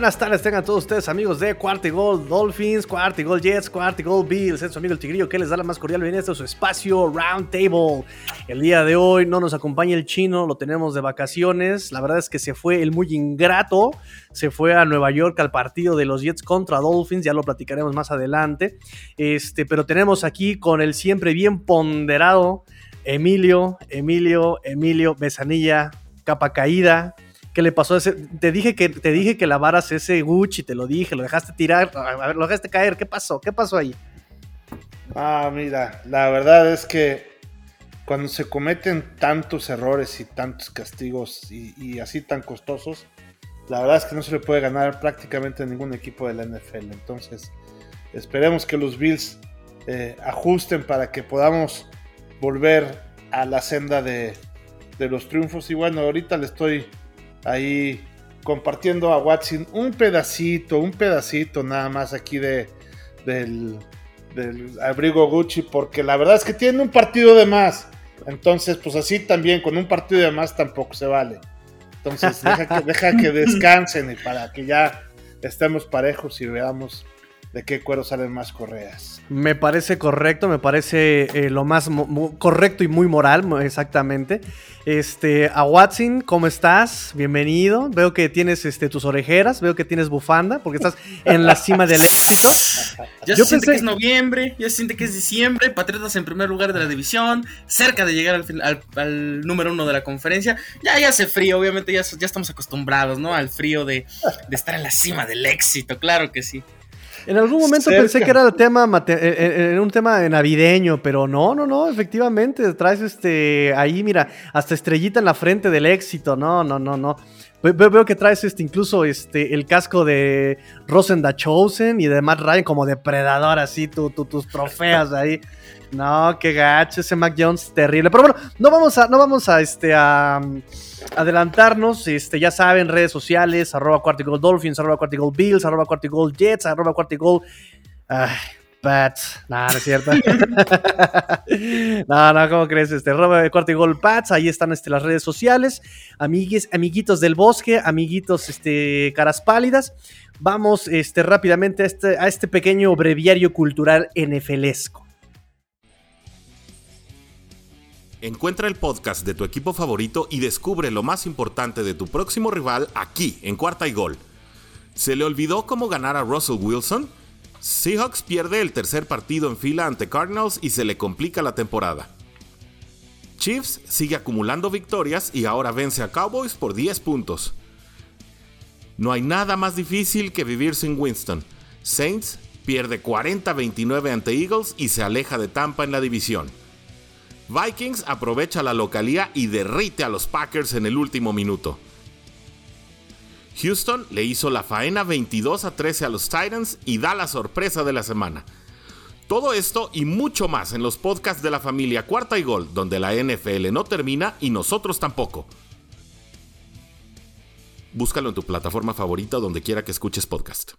Buenas tardes, tengan todos ustedes amigos de Cuartigol Dolphins, Cuartigol Jets, Cuartigol Bills. Es su amigo el Tigrillo que les da la más cordial bienvenida a su espacio Round Table. El día de hoy no nos acompaña el chino, lo tenemos de vacaciones. La verdad es que se fue el muy ingrato, se fue a Nueva York al partido de los Jets contra Dolphins, ya lo platicaremos más adelante. Este, pero tenemos aquí con el siempre bien ponderado Emilio, Emilio, Emilio Besanilla, capa caída. ¿Qué le pasó? Ese, te dije que te dije que lavaras ese Gucci, te lo dije, lo dejaste tirar, a ver, lo dejaste caer. ¿Qué pasó? ¿Qué pasó ahí? Ah, mira, la verdad es que cuando se cometen tantos errores y tantos castigos y, así tan costosos, la verdad es que no se le puede ganar prácticamente a ningún equipo de la NFL. Entonces, esperemos que los Bills eh, ajusten para que podamos volver a la senda de, de los triunfos. Y bueno, ahorita le estoy ahí compartiendo a Watson un pedacito, un pedacito nada más aquí de, del, del, abrigo Gucci, porque la verdad es que tiene un partido de más. Entonces, pues así también, con un partido de más tampoco se vale. Entonces, deja que, deja que descansen y para que ya estemos parejos y veamos de qué cuero salen más correas. Me parece correcto, me parece eh, lo más correcto y muy moral, exactamente. Este, a Watson, ¿cómo estás? Bienvenido. Veo que tienes este, tus orejeras, veo que tienes bufanda, porque estás en la cima del éxito. Ya Yo se siente que es noviembre, ya se siente que es diciembre, Patriotas en primer lugar de la división, cerca de llegar al, al, al número uno de la conferencia. Ya, ya hace frío, obviamente ya, ya estamos acostumbrados, ¿no? Al frío de, de estar en la cima del éxito, claro que sí. En algún momento Cerca. pensé que era el tema en un tema navideño, pero no, no, no, efectivamente, traes este ahí, mira, hasta estrellita en la frente del éxito, no, no, no, no. Veo, veo que traes este incluso este el casco de Rosen da Chosen y de Matt Ryan como depredador, así, tu, tu, tus trofeas ahí. No, qué gacho, ese Mac Jones terrible. Pero bueno, no vamos a, no vamos a este a adelantarnos, este, ya saben, redes sociales, arroba Quartigol Dolphins, arroba Quartigol Bills, arroba Quartigol Jets, arroba Quartigol ay, Pats. No, no es cierto. no, no, ¿cómo crees? Este, arroba Quartigol Pats, ahí están este, las redes sociales. Amigues, amiguitos del bosque, amiguitos este, caras pálidas. Vamos este, rápidamente a este, a este pequeño breviario cultural NFLesco. Encuentra el podcast de tu equipo favorito y descubre lo más importante de tu próximo rival aquí, en Cuarta y Gol. ¿Se le olvidó cómo ganar a Russell Wilson? Seahawks pierde el tercer partido en fila ante Cardinals y se le complica la temporada. Chiefs sigue acumulando victorias y ahora vence a Cowboys por 10 puntos. No hay nada más difícil que vivir sin Winston. Saints pierde 40-29 ante Eagles y se aleja de Tampa en la división. Vikings aprovecha la localía y derrite a los Packers en el último minuto. Houston le hizo la faena 22 a 13 a los Titans y da la sorpresa de la semana. Todo esto y mucho más en los podcasts de la familia Cuarta y Gol, donde la NFL no termina y nosotros tampoco. Búscalo en tu plataforma favorita donde quiera que escuches podcast.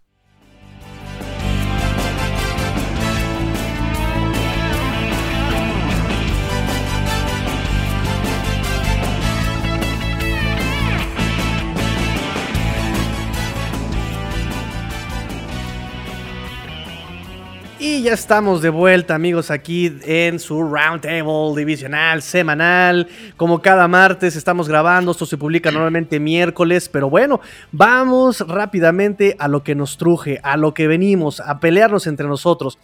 Y ya estamos de vuelta, amigos, aquí en su Roundtable divisional semanal. Como cada martes estamos grabando, esto se publica normalmente miércoles, pero bueno, vamos rápidamente a lo que nos truje, a lo que venimos, a pelearnos entre nosotros.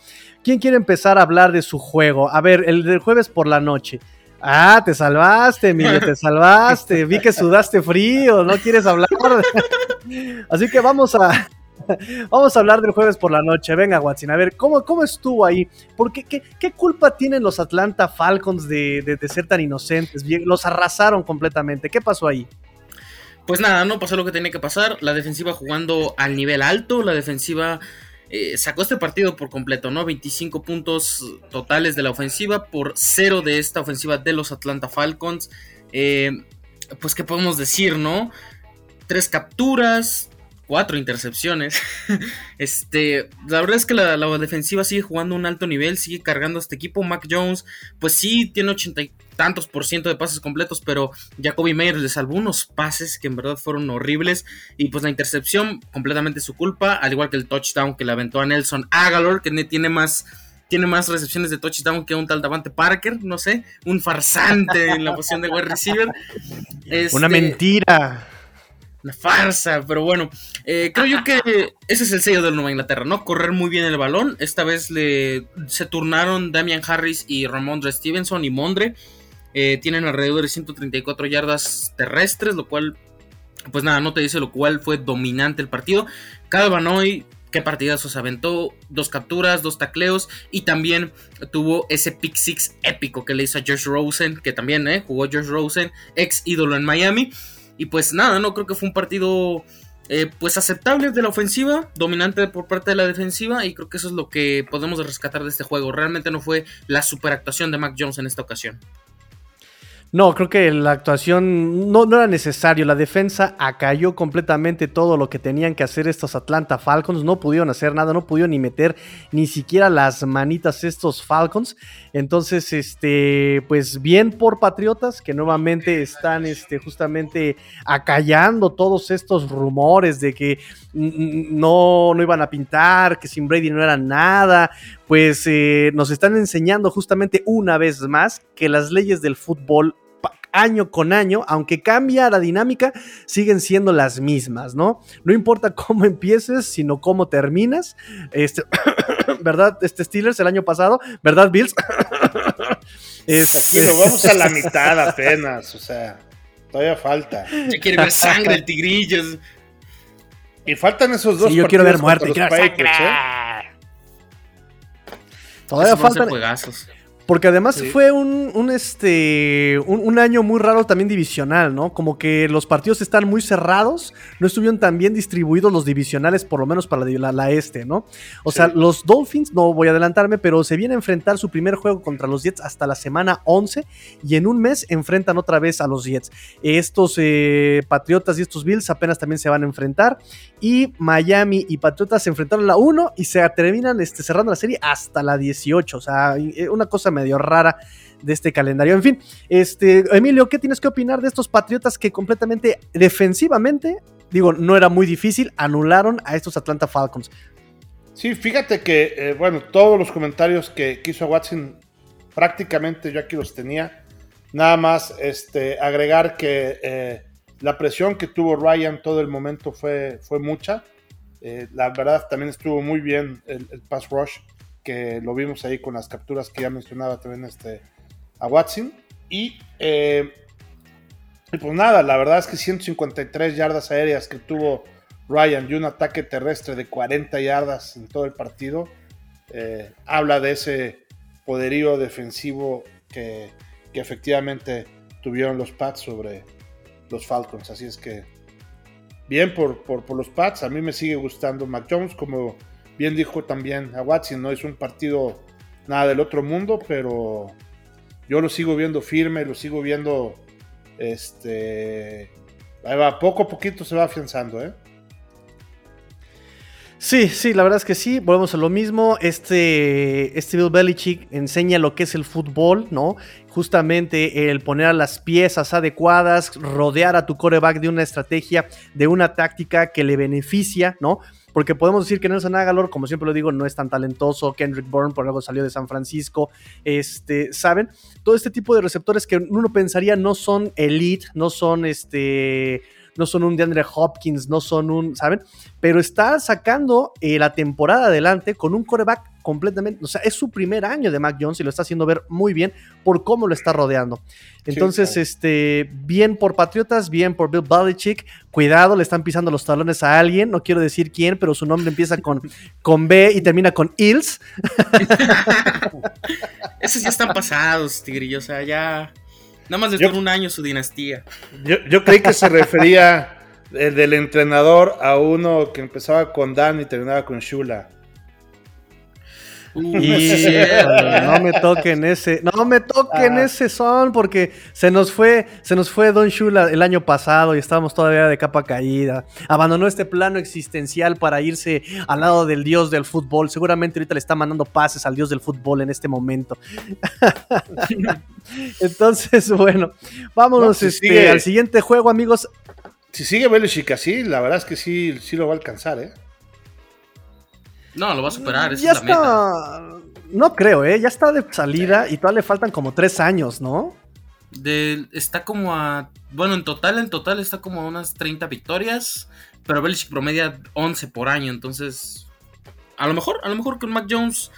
¿Quién quiere empezar a hablar de su juego? A ver, el del jueves por la noche. Ah, te salvaste, Emilio, te salvaste. Vi que sudaste frío, no quieres hablar. Así que vamos a, Vamos a hablar del jueves por la noche. Venga, Watson, a ver, ¿cómo, cómo estuvo ahí? ¿Por qué, qué, qué culpa tienen los Atlanta Falcons de, de, ser tan inocentes? Los arrasaron completamente. ¿Qué pasó ahí? Pues nada, no pasó lo que tenía que pasar. La defensiva jugando al nivel alto, la defensiva eh, sacó este partido por completo, ¿no? 25 puntos totales de la ofensiva por cero de esta ofensiva de los Atlanta Falcons. Eh, pues, ¿qué podemos decir, no? Tres capturas, cuatro intercepciones. este, la verdad es que la, defensiva sigue jugando un alto nivel, sigue cargando a este equipo. Mac Jones, pues sí, tiene ochenta y tantos por ciento de pases completos, pero Jacoby Meyers le salvó unos pases que en verdad fueron horribles. Y pues la intercepción, completamente su culpa, al igual que el touchdown que le aventó a Nelson Agalor, que tiene más tiene más recepciones de touchdown que un tal Davante Parker, no sé, un farsante en la posición de wide receiver. Una este, mentira una farsa, pero bueno, eh, creo yo que ese es el sello del Nueva Inglaterra, ¿no? Correr muy bien el balón. Esta vez le se turnaron Damian Harris y Ramondre Stevenson y Mondre. Eh, tienen alrededor de 134 yardas terrestres, lo cual, pues nada, no te dice lo cual fue dominante el partido. Calvanoy, qué partidazos aventó, dos capturas, dos tacleos y también tuvo ese pick six épico que le hizo a Josh Rosen, que también eh, jugó Josh Rosen, ex ídolo en Miami. Y pues nada, no creo que fue un partido eh, pues aceptable de la ofensiva, dominante por parte de la defensiva y creo que eso es lo que podemos rescatar de este juego. Realmente no fue la superactuación de Mac Jones en esta ocasión. No, creo que la actuación no, no, era necesario. La defensa acalló completamente todo lo que tenían que hacer estos Atlanta Falcons. No pudieron hacer nada, no pudieron ni meter ni siquiera las manitas estos Falcons. Entonces, este, pues bien por Patriotas que nuevamente están este, justamente acallando todos estos rumores de que no, no iban a pintar, que sin Brady no era nada. Pues eh, nos están enseñando justamente una vez más que las leyes del fútbol año con año, aunque cambia la dinámica, siguen siendo las mismas, ¿no? No importa cómo empieces, sino cómo terminas. Este, ¿Verdad? Este Steelers el año pasado, ¿verdad, Bills? este... vamos a la mitad apenas, o sea, todavía falta. Ya quiere ver sangre el tigrillo. Y faltan esos dos. Sí, yo quiero ver muerte, quiero ver sangre. ¿eh? Todavía faltan. Porque además fue un, un este, un, año muy raro también divisional, ¿no? Como que los partidos están muy cerrados, no estuvieron tan bien distribuidos los divisionales, por lo menos para la, la, este, ¿no? O sea, los Dolphins, no voy a adelantarme, pero se viene a enfrentar su primer juego contra los Jets hasta la semana 11 y en un mes enfrentan otra vez a los Jets. Estos eh, Patriotas y estos Bills apenas también se van a enfrentar y Miami y Patriotas se enfrentaron la 1 y se terminan este, cerrando la serie hasta la 18, o sea, eh, una cosa medio rara de este calendario. En fin, este, Emilio, ¿qué tienes que opinar de estos Patriotas que completamente defensivamente, digo, no era muy difícil, anularon a estos Atlanta Falcons? Sí, fíjate que, eh, bueno, todos los comentarios que, hizo Watson, prácticamente yo aquí los tenía. Nada más este, agregar que eh, la presión que tuvo Ryan todo el momento fue, fue mucha. Eh, la verdad también estuvo muy bien el pass rush que lo vimos ahí con las capturas que ya mencionaba también este, a Watson. Eh, y, pues nada, la verdad es que 153 yardas aéreas que tuvo Ryan y un ataque terrestre de 40 yardas en todo el partido, eh, habla de ese poderío defensivo que, efectivamente tuvieron los Pats sobre los Falcons. Así es que bien por, por, por los Pats, a mí me sigue gustando Mac Jones como bien dijo también a Watson, no es un partido nada del otro mundo, pero yo lo sigo viendo firme, lo sigo viendo, este, va, poco a poquito se va afianzando, ¿eh? Sí, sí, la verdad es que sí, volvemos a lo mismo. Este, este Bill Belichick enseña lo que es el fútbol, ¿no? Justamente el poner a las piezas adecuadas, rodear a tu coreback de una estrategia, de una táctica que le beneficia, ¿no? Porque podemos decir que Nelson Agalor, como siempre lo digo, no es tan talentoso, Kendrick Bourne por algo salió de San Francisco, este, ¿saben? Todo este tipo de receptores que uno pensaría no son elite, no son este no son un DeAndre Hopkins, no son un, ¿saben? Pero está sacando eh, la temporada adelante con un coreback completamente, o sea, es su primer año de Mac Jones y lo está haciendo ver muy bien por cómo lo está rodeando. Entonces, este, bien por Patriotas, bien por Bill Belichick, cuidado, le están pisando los talones a alguien, no quiero decir quién, pero su nombre empieza con, con B y termina con Ills. Esos ya están pasados, tigrillo, o sea, ya... Nada más desde un año su dinastía. Yo, creí que se refería el del entrenador a uno que empezaba con Dan y terminaba con Shula. Y no me toquen ese, no me toquen ah. ese son porque se nos fue, se nos fue Don Shula el año pasado y estábamos todavía de capa caída. Abandonó este plano existencial para irse al lado del dios del fútbol. Seguramente ahorita le está mandando pases al dios del fútbol en este momento. Entonces, bueno, vámonos este, al siguiente juego, amigos. Si sigue Belichick así, la verdad es que sí, sí lo va a alcanzar, ¿eh? No, lo va a superar, esa es la meta. No creo, ¿eh? Ya está de salida y todavía le faltan como tres años, ¿no? está como a. Bueno, en total, en total está como a unas 30 victorias. Pero Belichick promedia 11 por año. Entonces. A lo mejor, a lo mejor con Mac Jones.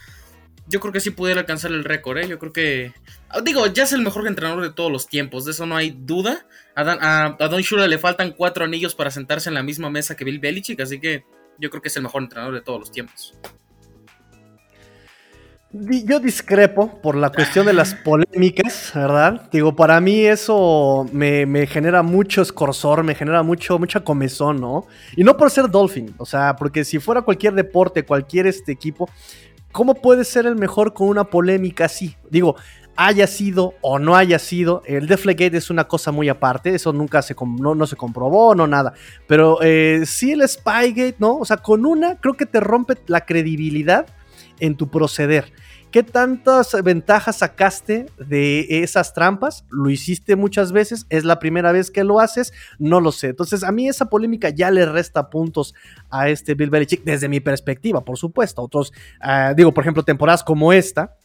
Yo creo que sí pudiera alcanzar el récord, ¿eh? Yo creo que. Digo, ya es el mejor entrenador de todos los tiempos. De eso no hay duda. A, Don Shula le faltan cuatro anillos para sentarse en la misma mesa que Bill Belichick. Así que yo creo que es el mejor entrenador de todos los tiempos. Yo discrepo por la cuestión de las polémicas, ¿verdad? Digo, para mí eso me, genera mucho escorzor, me genera mucho, mucha comezón, ¿no? Y no por ser Dolphin, o sea, porque si fuera cualquier deporte, cualquier este equipo, ¿cómo puede ser el mejor con una polémica así? Digo, haya sido o no haya sido, el Deflegate es una cosa muy aparte, eso nunca se, no, se comprobó, no nada, pero eh, sí el Spygate, ¿no? O sea, con una creo que te rompe la credibilidad en tu proceder. ¿Qué tantas ventajas sacaste de esas trampas? ¿Lo hiciste muchas veces? ¿Es la primera vez que lo haces? No lo sé. Entonces, a mí esa polémica ya le resta puntos a este Bill Belichick desde mi perspectiva, por supuesto. Otros, ah, digo, por ejemplo, temporadas como esta,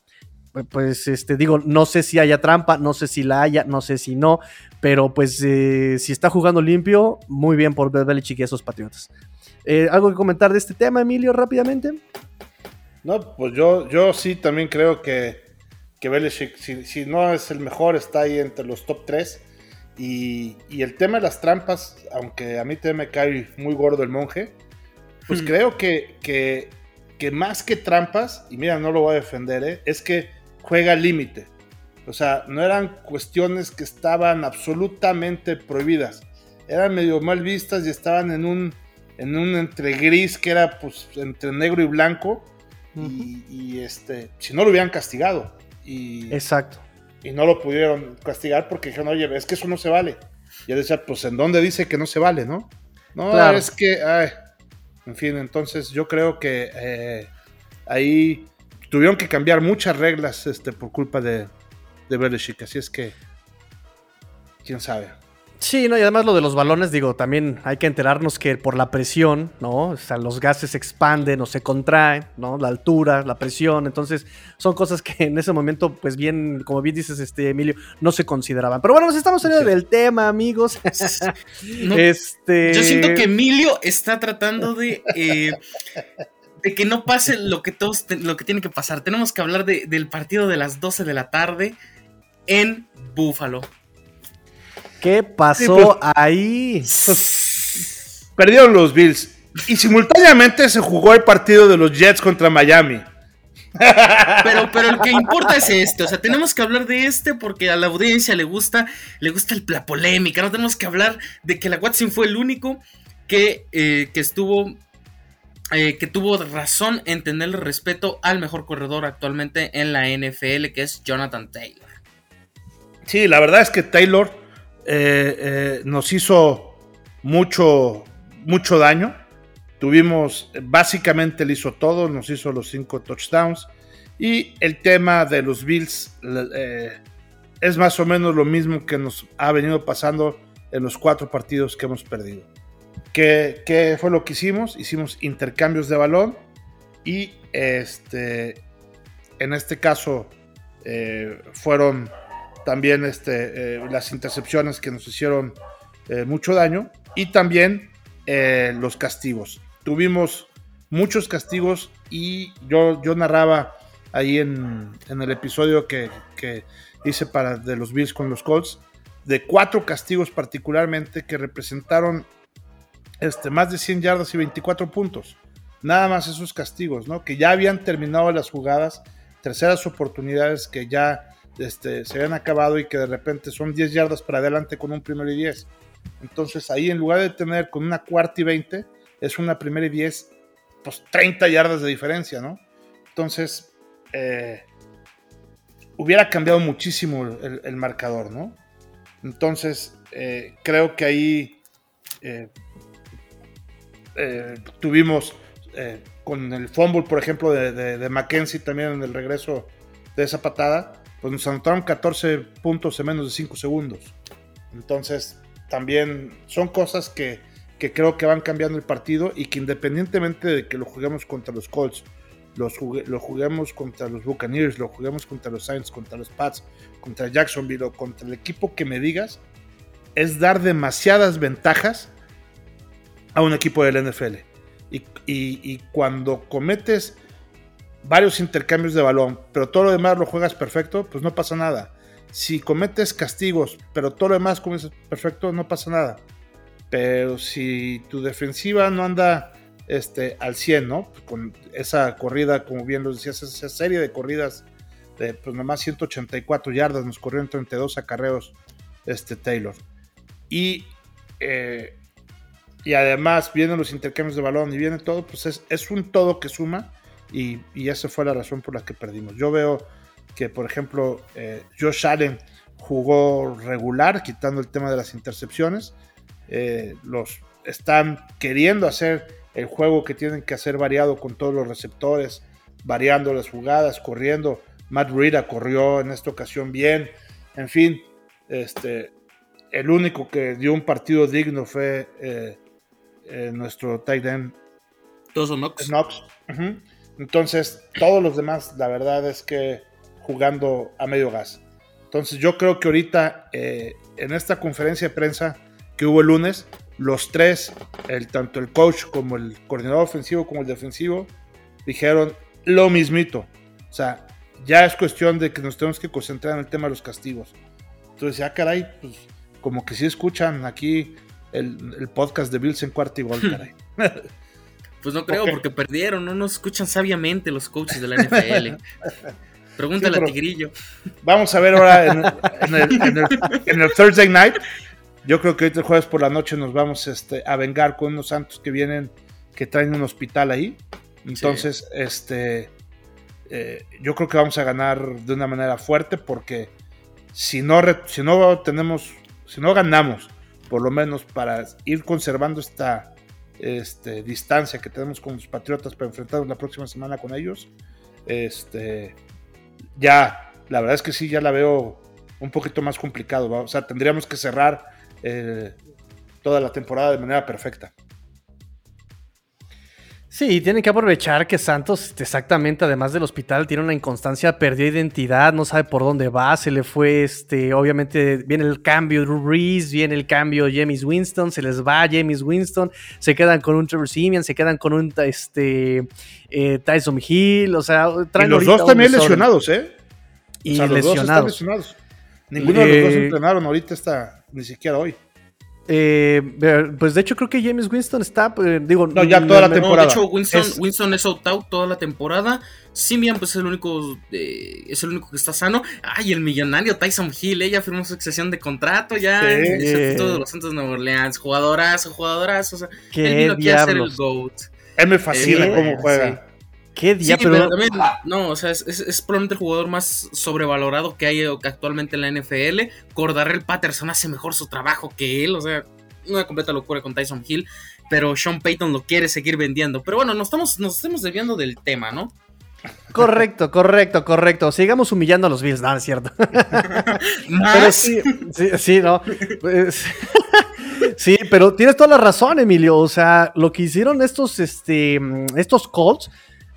pues este digo, no sé si haya trampa, no sé si la haya, no sé si no, pero pues eh, si está jugando limpio, muy bien por Belichick y esos Patriotas. Eh, ¿Algo que comentar de este tema, Emilio, rápidamente? No, pues yo, yo sí también creo que, que Belichick, si, no es el mejor, está ahí entre los top 3. Y, el tema de las trampas, aunque a mí te me cae muy gordo el monje, pues hmm. creo que, que, que, más que trampas, y mira, no lo voy a defender, ¿eh? es que juega al límite. O sea, no eran cuestiones que estaban absolutamente prohibidas. Eran medio mal vistas y estaban en un, en un entre gris que era pues entre negro y blanco. y, este, si no lo hubieran castigado. Y, Exacto. Y no lo pudieron castigar porque dijeron, oye, es que eso no se vale. Y él decía, pues ¿en dónde dice que no se vale, no? No, es que, ay, en fin, entonces yo creo que eh, ahí tuvieron que cambiar muchas reglas este, por culpa de, de Belichick. Así es que, quién sabe. Sí, no, y además lo de los balones, digo, también hay que enterarnos que por la presión, ¿no? O sea, los gases se expanden o se contraen, ¿no? La altura, la presión, entonces son cosas que en ese momento, pues bien, como bien dices, este Emilio, no se consideraban. Pero bueno, nos estamos saliendo del tema, amigos. este... Yo siento que Emilio está tratando de eh, de que no pase lo que todos lo que tiene que pasar. Tenemos que hablar del partido de las 12 de la tarde en Búfalo. ¿Qué pasó pues, ahí? Pues, perdieron los Bills. Y simultáneamente se jugó el partido de los Jets contra Miami. Pero, pero lo que importa es este, o sea, tenemos que hablar de este porque a la audiencia le gusta, le gusta la polémica, no tenemos que hablar de que la Watson fue el único que, eh, que estuvo eh, que tuvo razón en tenerle respeto al mejor corredor actualmente en la NFL, que es Jonathan Taylor. Sí, la verdad es que Taylor eh, eh, nos hizo mucho, mucho daño. Tuvimos, básicamente le hizo todo, nos hizo los cinco touchdowns. Y el tema de los Bills es más o menos lo mismo que nos ha venido pasando en los cuatro partidos que hemos perdido. ¿Qué, fue lo que hicimos? Hicimos intercambios de balón y este, en este caso eh, fueron también este, eh, las intercepciones que nos hicieron eh, mucho daño y también los castigos. Tuvimos muchos castigos y yo, yo narraba ahí en, el episodio que, que, hice para de los Bills con los Colts de cuatro castigos particularmente que representaron este, más de 100 yardas y 24 puntos. Nada más esos castigos, ¿no? Que ya habían terminado las jugadas, terceras oportunidades que ya este, se habían acabado y que de repente son 10 yardas para adelante con un primero y 10. Entonces ahí en lugar de tener con una cuarta y 20, es una primera y 10, pues 30 yardas de diferencia, ¿no? Entonces, eh, hubiera cambiado muchísimo el, marcador, ¿no? Entonces, eh, creo que ahí eh, tuvimos con el fumble, por ejemplo, de, de, Mackenzie también en el regreso de esa patada, pues nos anotaron 14 puntos en menos de 5 segundos. Entonces, también son cosas que, que creo que van cambiando el partido y que independientemente de que lo juguemos contra los Colts lo juguemos contra los Buccaneers, lo juguemos contra los Saints, contra los Pats, contra Jacksonville o contra el equipo que me digas, es dar demasiadas ventajas a un equipo del NFL. Y, cuando cometes varios intercambios de balón, pero todo lo demás lo juegas perfecto, pues no pasa nada. Si cometes castigos, pero todo lo demás cometes perfecto, no pasa nada. Pero si tu defensiva no anda este, al 100, ¿no? Con esa corrida, como bien lo decías, esa serie de corridas de pues nomás 184 yardas, nos corrieron 32 acarreos este, Taylor. Y, eh, y además vienen los intercambios de balón y viene todo, pues es, un todo que suma y, esa fue la razón por la que perdimos. Yo veo que, por ejemplo, eh, Josh Allen jugó regular, quitando el tema de las intercepciones. Eh, los están queriendo hacer el juego que tienen que hacer variado con todos los receptores, variando las jugadas, corriendo. Matt Rita corrió en esta ocasión bien. En fin, este, el único que dio un partido digno fue eh, eh, nuestro tight end. Todos son Knox. Entonces, todos los demás, la verdad es que jugando a medio gas. Entonces, yo creo que ahorita, eh, en esta conferencia de prensa que hubo el lunes, los tres, el, tanto el coach como el coordinador ofensivo como el defensivo, dijeron lo mismito. O sea, ya es cuestión de que nos tenemos que concentrar en el tema de los castigos. Entonces, ya caray, pues como que sí escuchan aquí el, podcast de Bills en cuarto y gol, caray. Pues no creo, porque perdieron, no nos escuchan sabiamente los coaches de la NFL. Pregúntale a Tigrillo. Vamos a ver ahora en, en el Thursday night yo creo que hoy el jueves por la noche nos vamos este, a vengar con unos santos que vienen, que traen un hospital ahí. Entonces, este, eh, yo creo que vamos a ganar de una manera fuerte porque si no, si no tenemos, si no ganamos, por lo menos para ir conservando esta este, distancia que tenemos con los Patriotas para enfrentarnos la próxima semana con ellos, este, ya, la verdad es que sí, ya la veo un poquito más complicado. O sea, tendríamos que cerrar eh, toda la temporada de manera perfecta. Sí, tienen que aprovechar que Santos, exactamente, además del hospital, tiene una inconstancia, perdió identidad, no sabe por dónde va, se le fue, este, obviamente viene el cambio de Drew Brees, viene el cambio James Winston, se les va James Winston, se quedan con un Trevor Simeon, se quedan con un, este, eh, Tyson Hill, o sea, traen y los dos también lesionados, ¿eh? Y lesionados. Ninguno de los dos eh, entrenaron ahorita está, ni siquiera hoy. Eh, pues de hecho creo que James Winston está, eh, digo, no, ya toda la temporada. de hecho Winston es, Winston es out, out toda la temporada. Simian pues es el único es el único que está sano. Ay, el millonario Tyson Hill, ella firmó su excesión de contrato ya. Sí. Todos los Santos de Nueva Orleans, jugadorazo, jugadorazo, o sea, él vino aquí a hacer el GOAT. Él me fascina cómo juega. ¿Qué día? pero... no, o sea, es, probablemente el jugador más sobrevalorado que hay actualmente en la NFL. Cordarrell Patterson hace mejor su trabajo que él, o sea, una completa locura con Tyson Hill, pero Sean Payton lo quiere seguir vendiendo. Pero bueno, nos estamos, nos estamos desviando del tema, ¿no? Correcto, correcto, correcto. Sigamos humillando a los Bills, no, es cierto. pero sí, sí, sí, no. Pues, sí, pero tienes toda la razón, Emilio. O sea, lo que hicieron estos, este, estos Colts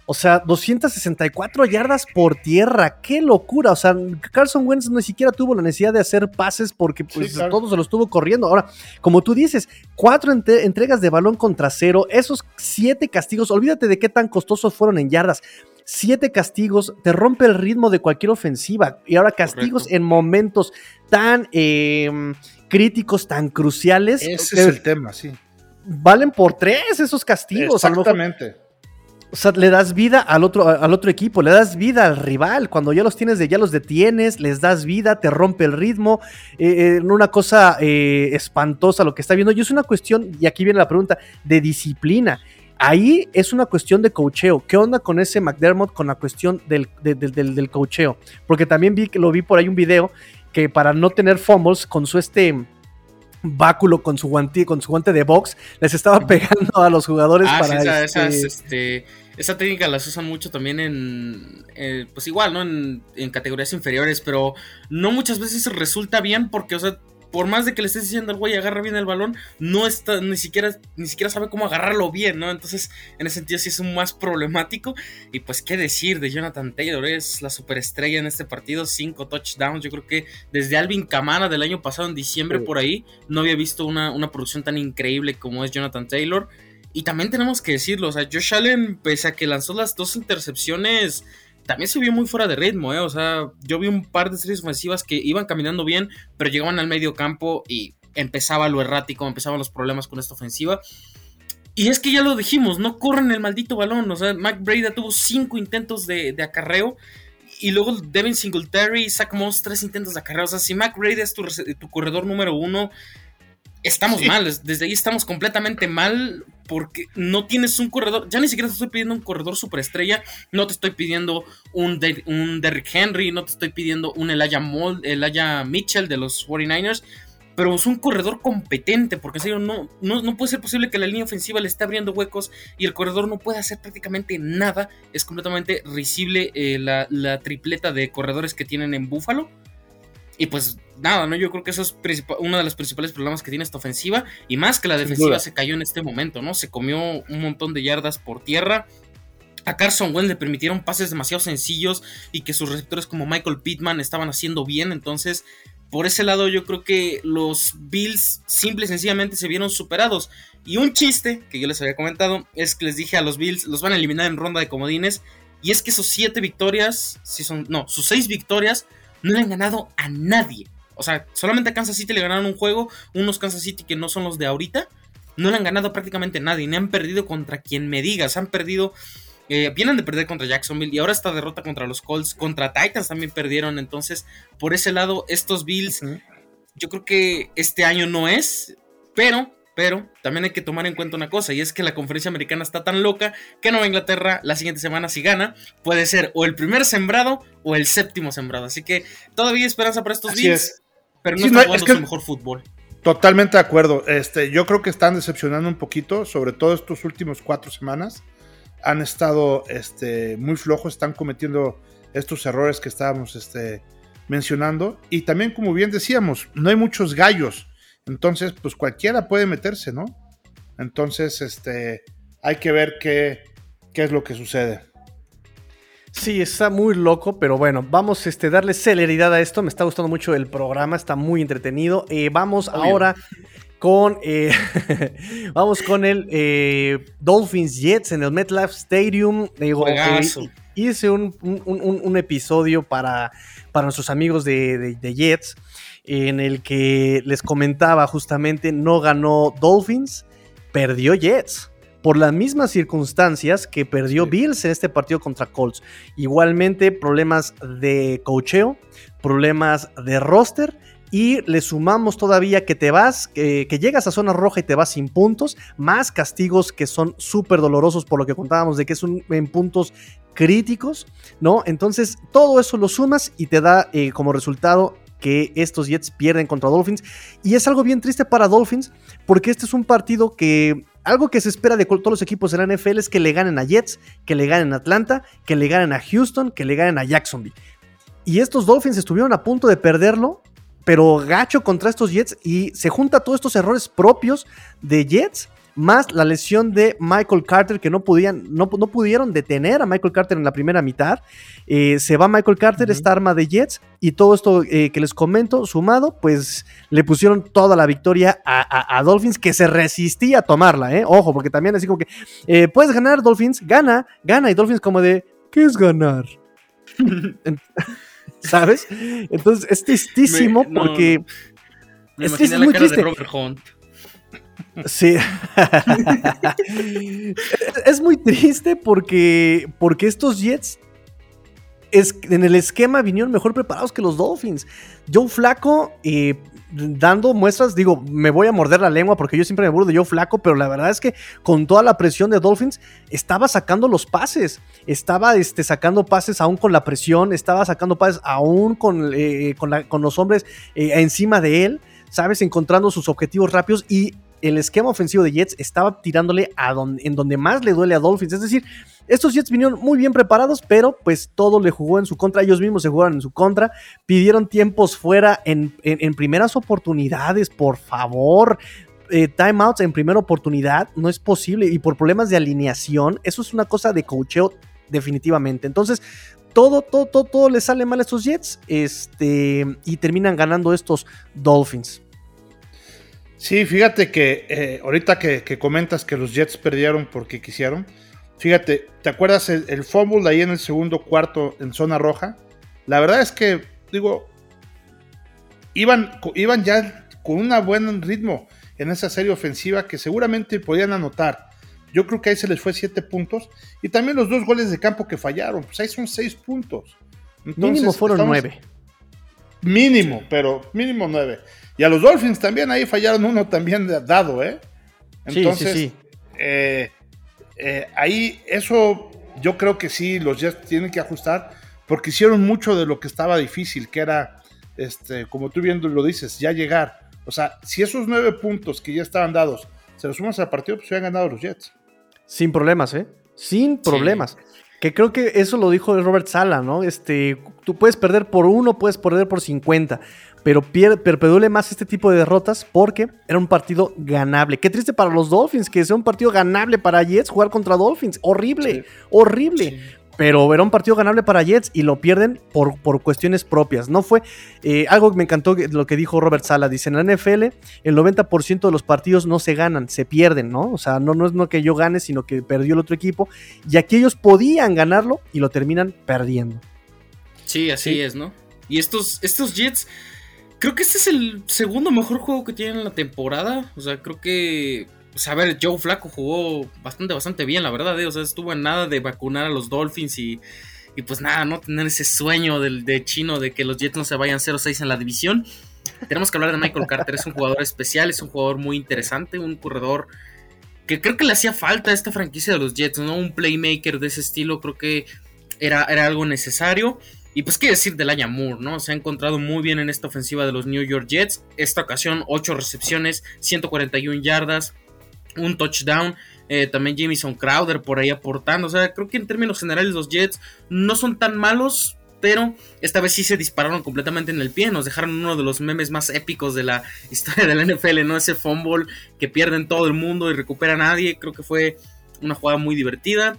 o sea, 264 yardas por tierra. ¡Qué locura! O sea, Carson Wentz ni siquiera tuvo la necesidad de hacer pases porque pues, todo se lo estuvo corriendo. Ahora, como tú dices, cuatro entregas de balón contra cero, esos siete castigos, olvídate de qué tan costosos fueron en yardas. Siete castigos, te rompe el ritmo de cualquier ofensiva. Y ahora castigos en momentos tan em, críticos, tan cruciales. Ese es el tema, sí. Valen por tres esos castigos. Exactamente. O sea, le das vida al otro, al otro equipo, le das vida al rival. Cuando ya los tienes ya los detienes, les das vida, te rompe el ritmo. Eh, eh, una cosa eh, espantosa lo que está viendo. Y es una cuestión, y aquí viene la pregunta, de disciplina. ahí es una cuestión de cocheo. ¿Qué onda con ese McDermott con la cuestión del, del, del, cocheo? Porque también vi lo vi por ahí un video que para no tener fumbles con su este báculo con su guante, con su guante de box, les estaba pegando a los jugadores ah, para este este, esa técnica las usan mucho también en, eh, pues igual, ¿no? En, en, categorías inferiores, pero no muchas veces resulta bien porque, o sea, por más de que le estés diciendo al güey agarra bien el balón, no está, ni siquiera, ni siquiera sabe cómo agarrarlo bien, ¿no? Entonces, en ese sentido sí es un más problemático. Y pues, ¿qué decir de Jonathan Taylor? Es la superestrella en este partido, cinco touchdowns. Yo creo que desde Alvin Kamara del año pasado, en diciembre, por ahí, no había visto una, una producción tan increíble como es Jonathan Taylor. Y también tenemos que decirlo, o sea, Josh Allen, pese a que lanzó las dos intercepciones también se vio muy fuera de ritmo, ¿eh? O sea, yo vi un par de series ofensivas que iban caminando bien, pero llegaban al medio campo y empezaba lo errático, empezaban los problemas con esta ofensiva. Y es que ya lo dijimos, no corren el maldito balón. O sea, Mac Brady tuvo cinco intentos de, acarreo. Y luego Devin Singletary sacamos tres intentos de acarreo. O sea, si Mac Brady es tu, tu corredor número uno, estamos mal. Desde ahí estamos completamente mal porque no tienes un corredor. Ya ni siquiera te estoy pidiendo un corredor superestrella. No te estoy pidiendo un, un Derrick Henry. No te estoy pidiendo un Elijah, Mitchell de los 49ers. Pero es un corredor competente, porque en serio, no, no, puede ser posible que la línea ofensiva le esté abriendo huecos y el corredor no pueda hacer prácticamente nada. Es completamente risible eh, la, la tripleta de corredores que tienen en Buffalo. Y pues nada, ¿no? Yo creo que eso es uno de los principales problemas que tiene esta ofensiva. Y más que la defensiva se cayó en este momento, ¿no? Se comió un montón de yardas por tierra. A Carson Wentz le permitieron pases demasiado sencillos y que sus receptores como Michael Pittman estaban haciendo bien. Entonces, por ese lado yo creo que los Bills simple y sencillamente se vieron superados. Y un chiste que yo les había comentado es que les dije a los Bills, los van a eliminar en ronda de comodines. Y es que sus siete victorias, si son, no, sus seis victorias no le han ganado a nadie. O sea, solamente a Kansas City le ganaron un juego, unos Kansas City que no son los de ahorita. No le han ganado prácticamente a nadie, ni han perdido contra quien me digas. Han perdido, eh, vienen de perder contra Jacksonville y ahora esta derrota contra los Colts, contra Titans también perdieron. Entonces, por ese lado, estos Bills, yo creo que este año no es, pero pero también hay que tomar en cuenta una cosa, y es que la conferencia americana está tan loca que Nueva Inglaterra la siguiente semana, si gana, puede ser o el primer sembrado o el séptimo sembrado. Así que todavía hay esperanza para estos Bills, pero no está jugando su mejor fútbol. Totalmente de acuerdo. Este, yo creo que están decepcionando un poquito, sobre todo estos últimos cuatro semanas. Han estado este, muy flojos, están cometiendo estos errores que estábamos este, mencionando. Y también, como bien decíamos, no hay muchos gallos. Entonces, pues cualquiera puede meterse, ¿no? Entonces, este, hay que ver qué, qué es lo que sucede. Sí, está muy loco, pero bueno, vamos a este, darle celeridad a esto. Me está gustando mucho el programa, está muy entretenido. Eh, vamos ahora con eh, vamos con el eh, Dolphins Jets en el MetLife Stadium. hice un, episodio para, para nuestros amigos de Jets en el que les comentaba justamente, no ganó Dolphins, perdió Jets. Por las mismas circunstancias que perdió Bills en este partido contra Colts. Igualmente, problemas de cocheo, problemas de roster y le sumamos todavía que te vas, que, llegas a zona roja y te vas sin puntos, más castigos que son súper dolorosos por lo que contábamos de que es un, en puntos críticos, ¿no? Entonces todo eso lo sumas y te da eh, como resultado que estos Jets pierden contra Dolphins. Y es algo bien triste para Dolphins, porque este es un partido que algo que se espera de todos los equipos de la NFL es que le ganen a Jets, que le ganen a Atlanta, que le ganen a Houston, que le ganen a Jacksonville. Y estos Dolphins estuvieron a punto de perderlo, pero gacho contra estos Jets y se junta todos estos errores propios de Jets más la lesión de Michael Carter, que no, podían, no, no pudieron detener a Michael Carter en la primera mitad. Eh, se va Michael Carter, esta arma de Jets, y todo esto eh, que les comento, sumado, pues le pusieron toda la victoria a, Dolphins, que se resistía a tomarla, ¿eh? Ojo, porque también así como que, eh, puedes ganar, Dolphins, gana, gana, y Dolphins como de, ¿qué es ganar? ¿Sabes? Entonces es tristísimo porque... es, es muy triste. Robert Hunt. Sí. es muy triste porque, porque estos Jets es, en el esquema vinieron mejor preparados que los Dolphins. Joe Flaco, eh, dando muestras, digo, me voy a morder la lengua porque yo siempre me burdo yo flaco, pero la verdad es que con toda la presión de Dolphins estaba sacando los pases, estaba este, sacando pases aún con la presión, estaba sacando pases aún con, eh, con, los hombres eh, encima de él, sabes, encontrando sus objetivos rápidos y el esquema ofensivo de Jets estaba tirándole a donde, en donde más le duele a Dolphins, es decir, estos Jets vinieron muy bien preparados, pero pues todo le jugó en su contra. Ellos mismos se jugaron en su contra. Pidieron tiempos fuera en, primeras oportunidades, por favor. Eh, timeouts en primera oportunidad no es posible. Y por problemas de alineación, eso es una cosa de cocheo definitivamente. Entonces, todo, todo, todo, todo le sale mal a estos Jets. Este, y terminan ganando estos Dolphins. Sí, fíjate que eh, ahorita que, que, comentas que los Jets perdieron porque quisieron, Fíjate, ¿te acuerdas el, el fumble ahí en el segundo cuarto en zona roja? La verdad es que, digo, iban, iban ya con un buen ritmo en esa serie ofensiva que seguramente podían anotar. Yo creo que ahí se les fue siete puntos. Y también los dos goles de campo que fallaron. Pues ahí son seis puntos. mínimo fueron nueve. Mínimo, pero mínimo nueve. Y a los Dolphins también ahí fallaron uno también dado, ¿eh? Entonces, sí, sí, sí. Eh, eh, ahí eso yo creo que sí, los Jets tienen que ajustar porque hicieron mucho de lo que estaba difícil, que era, este, como tú viendo lo dices, ya llegar. O sea, si esos nueve puntos que ya estaban dados se los sumas al partido, pues se han ganado los Jets. Sin problemas, ¿eh? Sin problemas. Que creo que eso lo dijo Robert Sala, ¿no? Este, tú puedes perder por uno, puedes perder por 50 pero perpedule más este tipo de derrotas porque era un partido ganable. Qué triste para los Dolphins que sea un partido ganable para Jets jugar contra Dolphins. Horrible, horrible. Pero era un partido ganable para Jets y lo pierden por, por cuestiones propias. No fue eh, algo que me encantó lo que dijo Robert Sala. Dice: en la NFL, el 90% de los partidos no se ganan, se pierden, ¿no? O sea, no, no es no que yo gane, sino que perdió el otro equipo. Y aquí ellos podían ganarlo y lo terminan perdiendo. Sí, así es, ¿no? Y estos, estos Jets Creo que este es el segundo mejor juego que tienen en la temporada. O sea, creo que. O sea, a ver, Joe Flaco jugó bastante, bastante bien, la verdad. ¿eh? O sea, estuvo en nada de vacunar a los Dolphins y. Y pues nada, no tener ese sueño del, de chino de que los Jets no se vayan 0-6 en la división. Tenemos que hablar de Michael Carter. Es un jugador especial, es un jugador muy interesante, un corredor que creo que le hacía falta a esta franquicia de los Jets, ¿no? Un playmaker de ese estilo, creo que era, era algo necesario. Y pues qué decir de Laia Moore, ¿no? Se ha encontrado muy bien en esta ofensiva de los New York Jets. Esta ocasión, 8 recepciones, 141 yardas, un touchdown. Eh, también Jamison Crowder por ahí aportando. O sea, creo que en términos generales los Jets no son tan malos. Pero esta vez sí se dispararon completamente en el pie. Nos dejaron uno de los memes más épicos de la historia de la NFL, ¿no? Ese fumble que pierden todo el mundo y recupera a nadie. Creo que fue una jugada muy divertida.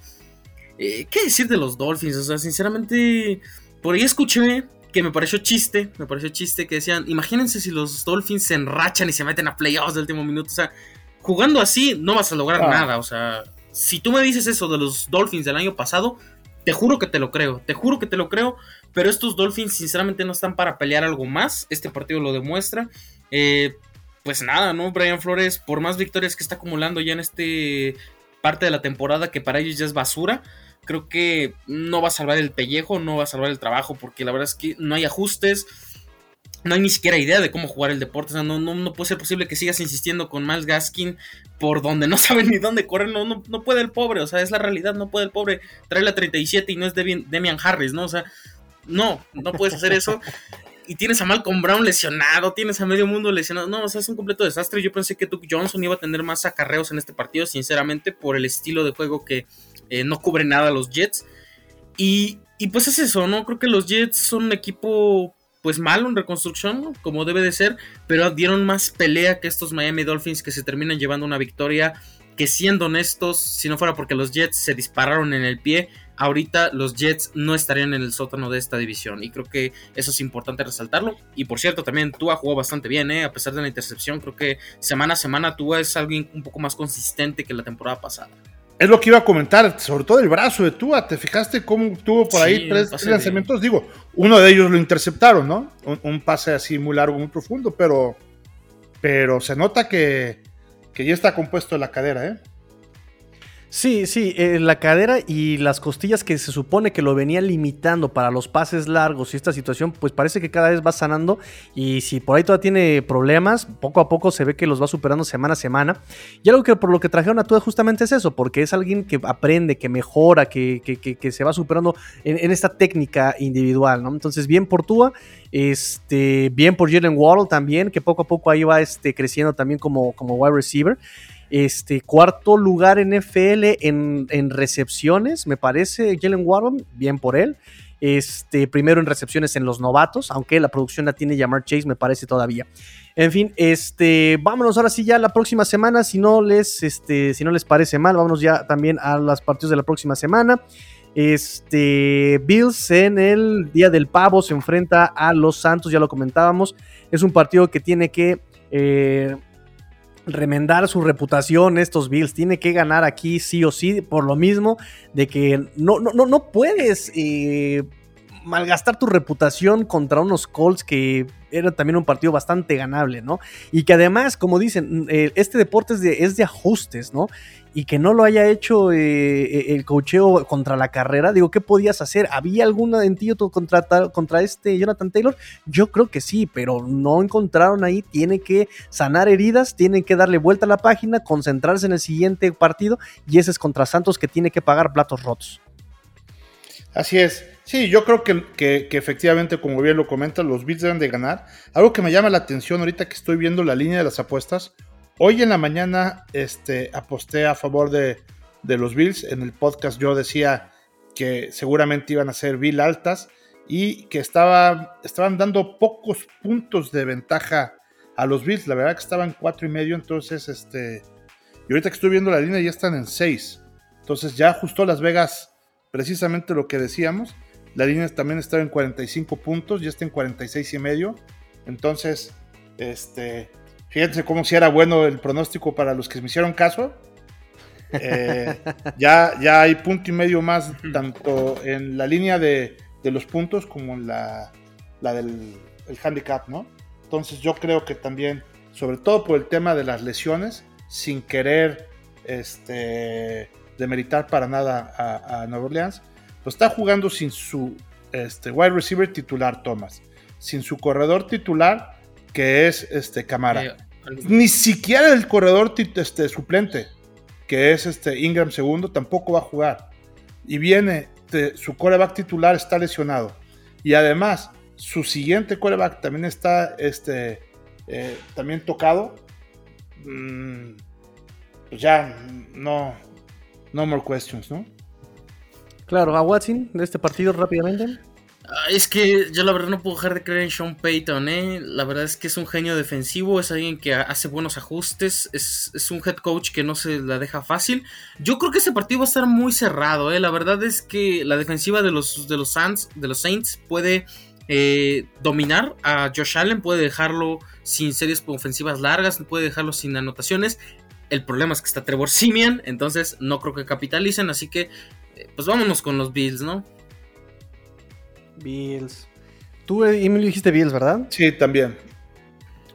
Eh, ¿Qué decir de los Dolphins? O sea, sinceramente por ahí escuché que me pareció chiste, me pareció chiste que decían, imagínense si los Dolphins se enrachan y se meten a playoffs del último minuto, o sea, jugando así no vas a lograr ah. nada, o sea, si tú me dices eso de los Dolphins del año pasado, te juro que te lo creo, te juro que te lo creo, pero estos Dolphins sinceramente no están para pelear algo más, este partido lo demuestra, eh, pues nada, ¿no? Brian Flores, por más victorias que está acumulando ya en este parte de la temporada que para ellos ya es basura, creo que no va a salvar el pellejo, no va a salvar el trabajo, porque la verdad es que no hay ajustes, no hay ni siquiera idea de cómo jugar el deporte. O sea, no, no, puede ser posible que sigas insistiendo con Miles Gaskin por donde no sabe ni dónde correr. No, no, puede el pobre, o sea, es la realidad, no puede el pobre trae la 37 y no es Demian Harris, ¿no? O sea, no, no puedes hacer eso. Y tienes a Malcolm Brown lesionado, tienes a medio mundo lesionado. No, o sea, es un completo desastre. Yo pensé que Duke Johnson iba a tener más acarreos en este partido, sinceramente, por el estilo de juego que, eh, no cubre nada los Jets. Y, pues es eso, ¿no? Creo que los Jets son un equipo pues malo en reconstrucción, como debe de ser, pero dieron más pelea que estos Miami Dolphins que se terminan llevando una victoria que siendo honestos, si no fuera porque los Jets se dispararon en el pie, ahorita los Jets no estarían en el sótano de esta división. Y creo que eso es importante resaltarlo. Y por cierto, también Tua jugó bastante bien, ¿eh? a pesar de la intercepción. Creo que semana a semana Tua es alguien un poco más consistente que la temporada pasada. Es lo que iba a comentar, sobre todo el brazo de Tua. ¿Te fijaste cómo tuvo por ahí tres, lanzamientos? Digo, uno de ellos lo interceptaron, ¿no? Un, pase así muy largo, muy profundo, pero, pero se nota que, que ya está compuesto la cadera, ¿eh? Sí, sí, eh, la cadera y las costillas que se supone que lo venía limitando para los pases largos y esta situación, pues parece que cada vez va sanando y si por ahí todavía tiene problemas, poco a poco se ve que los va superando semana a semana. Y algo que por lo que trajeron a Tua justamente es eso, porque es alguien que aprende, que mejora, que, que, se va superando en, esta técnica individual, ¿no? Entonces, bien por Tua, este, bien por Jalen Waddle también, que poco a poco ahí va este, creciendo también como, como wide receiver. Este, cuarto lugar en FL en, recepciones, me parece, Jalen Warren, bien por él. Este, primero en recepciones en los novatos, aunque la producción la tiene Jamar Chase, me parece todavía. En fin, este, vámonos ahora sí ya la próxima semana, si no les, este, si no les parece mal, vámonos ya también a los partidos de la próxima semana. Este, Bills en el Día del Pavo se enfrenta a los Santos, ya lo comentábamos. Es un partido que tiene que eh, remendar su reputación estos Bills. Tiene que ganar aquí sí o sí, por lo mismo de que no, no, no, puedes eh, malgastar tu reputación contra unos Colts que era también un partido bastante ganable, ¿no? Y que además, como dicen, eh, este deporte es de, es de ajustes, ¿no? Y que no lo haya hecho eh, eh, el cocheo contra la carrera, digo, ¿qué podías hacer? ¿Había algún antídoto contra, contra este Jonathan Taylor? Yo creo que sí, pero no encontraron ahí, tiene que sanar heridas, tienen que darle vuelta a la página, concentrarse en el siguiente partido y ese es contra Santos que tiene que pagar platos rotos. Así es. Sí, yo creo que, que, efectivamente, como bien lo comenta, los Bills deben de ganar. Algo que me llama la atención ahorita que estoy viendo la línea de las apuestas, Hoy en la mañana este, aposté a favor de, los Bills. En el podcast yo decía que seguramente iban a ser Bill altas y que estaba, estaban dando pocos puntos de ventaja a los Bills. La verdad que estaban cuatro y medio. Entonces, este. Y ahorita que estoy viendo la línea ya están en 6. Entonces ya ajustó Las Vegas precisamente lo que decíamos. La línea también estaba en 45 puntos, ya está en 46 y medio. Entonces, este, Fíjense cómo si era bueno el pronóstico para los que me hicieron caso. Eh, ya, ya hay punto y medio más, tanto en la línea de, los puntos como en la, del handicap, ¿no? Entonces yo creo que también, sobre todo por el tema de las lesiones, sin querer este, demeritar para nada a, Nueva Orleans, pues está jugando sin su este, wide receiver titular Thomas, sin su corredor titular que es este Camara. Ni siquiera el corredor este, suplente, que es este Ingram segundo, tampoco va a jugar. Y viene, su coreback titular está lesionado. Y además, su siguiente coreback también está este, eh, también tocado. Mm, pues ya, no, no more questions, ¿no? Claro, a Watson de este partido rápidamente. Es que yo la verdad no puedo dejar de creer en Sean Payton, ¿eh? La verdad es que es un genio defensivo, es alguien que hace buenos ajustes, es, un head coach que no se la deja fácil. Yo creo que ese partido va a estar muy cerrado, ¿eh? La verdad es que la defensiva de los, de los, Saints, de los Saints puede eh, dominar a Josh Allen, puede dejarlo sin series ofensivas largas, puede dejarlo sin anotaciones. El problema es que está Trevor Simeon, entonces no creo que capitalicen, así que eh, pues vámonos con los Bills, ¿no? Bills. Tú, Emilio, dijiste Bills, ¿verdad? Sí, también.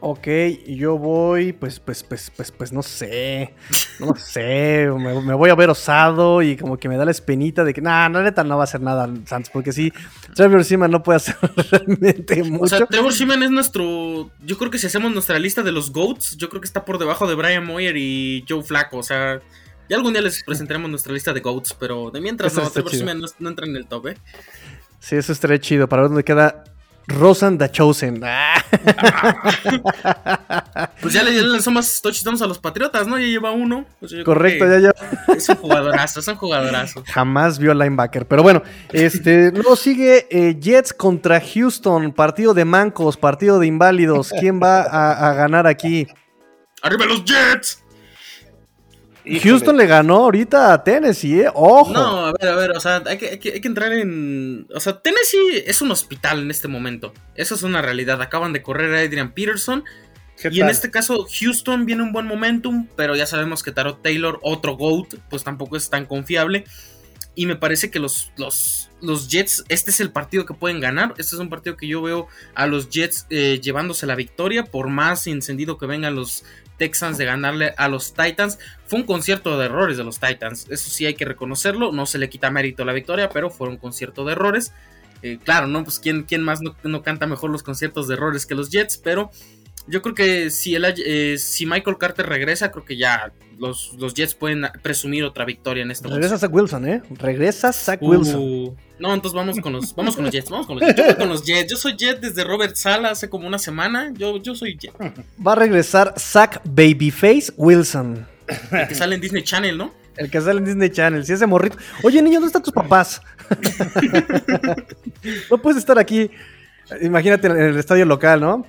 Ok, yo voy, pues, pues, pues, pues, pues, no sé, no sé, me, voy a ver osado y como que me da la espenita de que, nah, no, neta, no va a hacer nada Santos, porque sí, Trevor Seaman no puede hacer realmente mucho. O sea, Trevor Seaman es nuestro, yo creo que si hacemos nuestra lista de los GOATs, yo creo que está por debajo de Brian Moyer y Joe Flacco, o sea, ya algún día les presentaremos nuestra lista de GOATs, pero de mientras no, Trevor Seaman no, no entra en el top, ¿eh? Sí, eso estaría chido. Para ver dónde queda Rosan da Chosen. pues ya le lanzó más touchdowns a los Patriotas, ¿no? Ya lleva uno. Pues Correcto, ya lleva. Es un jugadorazo, es un jugadorazo. Jamás vio linebacker. Pero bueno, este, luego sigue eh, Jets contra Houston. Partido de mancos, partido de inválidos. ¿Quién va a ganar aquí? ¡Arriba los Jets! Houston le ganó ahorita a Tennessee, ¿eh? ¡Ojo! No, a ver, a ver, o sea, hay que, hay, que, entrar en... O sea, Tennessee es un hospital en este momento. Eso es una realidad. Acaban de correr a Adrian Peterson. Y en este caso, Houston viene un buen momentum, pero ya sabemos que Tarot Taylor, otro GOAT, pues tampoco es tan confiable. Y me parece que los, los, los Jets, este es el partido que pueden ganar. Este es un partido que yo veo a los Jets eh, llevándose la victoria. Por más encendido que vengan los Texans de ganarle a los Titans. Fue un concierto de errores de los Titans. Eso sí hay que reconocerlo. No se le quita mérito la victoria, pero fue un concierto de errores. Eh, claro, ¿no? Pues ¿quién, quién más no, canta mejor los conciertos de errores que los Jets, pero yo creo que si, el, eh, si Michael Carter regresa, creo que ya los, los, Jets pueden presumir otra victoria en esta Regresa Zach Wilson, ¿eh? Regresa Zach uh, Wilson. No, entonces vamos con los, vamos con los Jets, vamos con los Jets. Yo, con los Jets. yo soy Jet desde Robert Sala hace como una semana. Yo, yo soy Jet. Va a regresar Zach Babyface Wilson. El que sale en Disney Channel, ¿no? El que sale en Disney Channel, si ese morrito. Oye, niño, ¿dónde están tus papás? no puedes estar aquí. Imagínate en el estadio local, ¿no?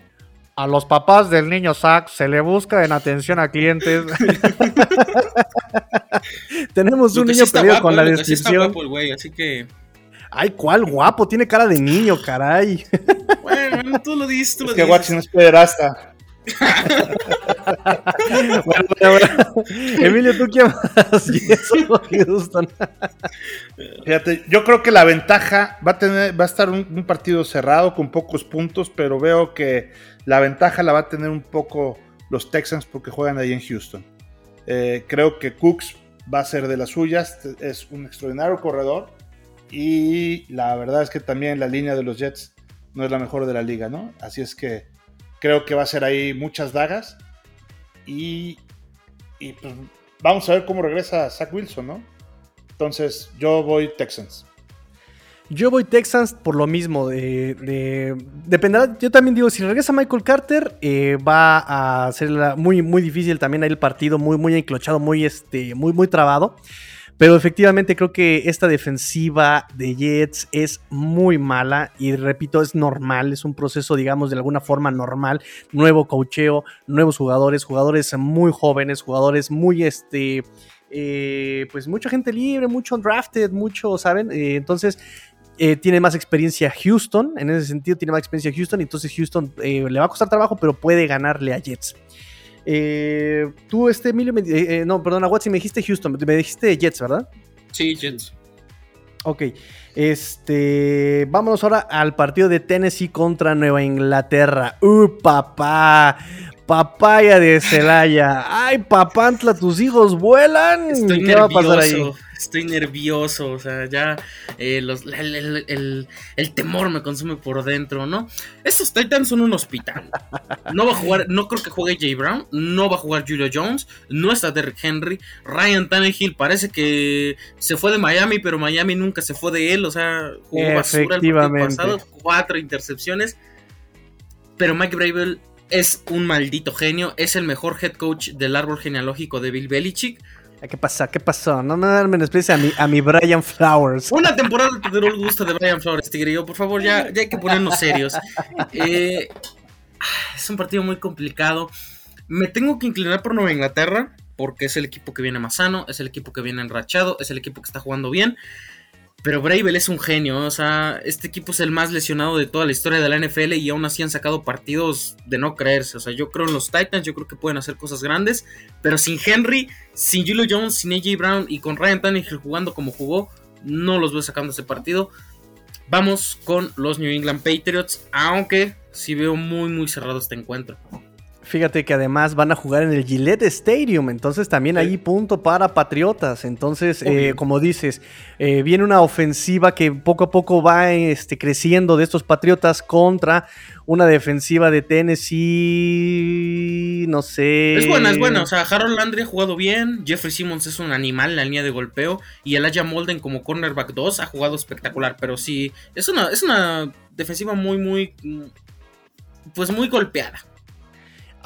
A los papás del niño Zach se le busca en atención a clientes. Tenemos un niño perdido con la descripción. así que. Ay, ¿cuál guapo? Tiene cara de niño, caray. bueno, tú lo dices, tú lo es que Watson es pederasta. Emilio, ¿tú qué más? Fíjate, yo creo que la ventaja va a tener, va a estar un, partido cerrado con pocos puntos, pero veo que la ventaja la va a tener un poco los Texans porque juegan ahí en Houston. Eh, creo que Cooks va a ser de las suyas, es un extraordinario corredor y la verdad es que también la línea de los Jets no es la mejor de la liga, ¿no? Así es que Creo que va a ser ahí muchas dagas. Y, pues vamos a ver cómo regresa Zach Wilson, ¿no? Entonces yo voy Texans. Yo voy Texans por lo mismo. De, dependerá. Yo también digo, si regresa Michael Carter, eh, va a ser muy, muy difícil también ahí el partido, muy, muy enclochado, muy, este, muy, muy trabado. Pero efectivamente creo que esta defensiva de Jets es muy mala y repito, es normal, es un proceso, digamos, de alguna forma normal. Nuevo cocheo, nuevos jugadores, jugadores muy jóvenes, jugadores muy, este, eh, pues mucha gente libre, mucho drafted, mucho, ¿saben? Eh, entonces, eh, tiene más experiencia Houston, en ese sentido tiene más experiencia Houston, entonces Houston le va a costar trabajo, pero puede ganarle a Jets. Eh, tú, este Emilio, eh, eh, no, perdona, Watson, me dijiste Houston, me dijiste Jets, ¿verdad? Sí, Jets. Ok, este, vámonos ahora al partido de Tennessee contra Nueva Inglaterra. ¡Uh, papá! Papaya de Celaya. ¡Ay, papantla, tus hijos vuelan! ¿Qué va a pasar ahí? Estoy nervioso, o sea, ya eh, el, temor me consume por dentro, ¿no? Estos Titans son un hospital. No va a jugar, no creo que juegue Jay Brown, no va a jugar Julio Jones, no está Derrick Henry, Ryan Tannehill parece que se fue de Miami, pero Miami nunca se fue de él, o sea, jugó basura el partido pasado, cuatro intercepciones, pero Mike Bravel es un maldito genio, es el mejor head coach del árbol genealógico de Bill Belichick. ¿Qué pasa? ¿Qué pasó? No me dan especie a mi, a mi Brian Flowers. Una temporada te el gusto de Brian Flowers, Tigrillo. Por favor, ya, ya hay que ponernos serios. Eh, es un partido muy complicado. Me tengo que inclinar por Nueva Inglaterra, porque es el equipo que viene más sano, es el equipo que viene enrachado, es el equipo que está jugando bien. Pero Bravel es un genio, o sea, este equipo es el más lesionado de toda la historia de la NFL y aún así han sacado partidos de no creerse. O sea, yo creo en los Titans, yo creo que pueden hacer cosas grandes, pero sin Henry, sin Julio Jones, sin AJ Brown y con Ryan Tannehill jugando como jugó, no los veo sacando ese partido. Vamos con los New England Patriots, aunque sí veo muy muy cerrado este encuentro. Fíjate que además van a jugar en el Gillette Stadium, entonces también hay punto para Patriotas. Entonces, eh, como dices, eh, viene una ofensiva que poco a poco va este, creciendo de estos Patriotas contra una defensiva de Tennessee, no sé. Es buena, es buena. O sea, Harold Landry ha jugado bien, Jeffrey Simmons es un animal en la línea de golpeo y el Aya Molden como cornerback 2 ha jugado espectacular, pero sí, es una, es una defensiva muy, muy, pues muy golpeada.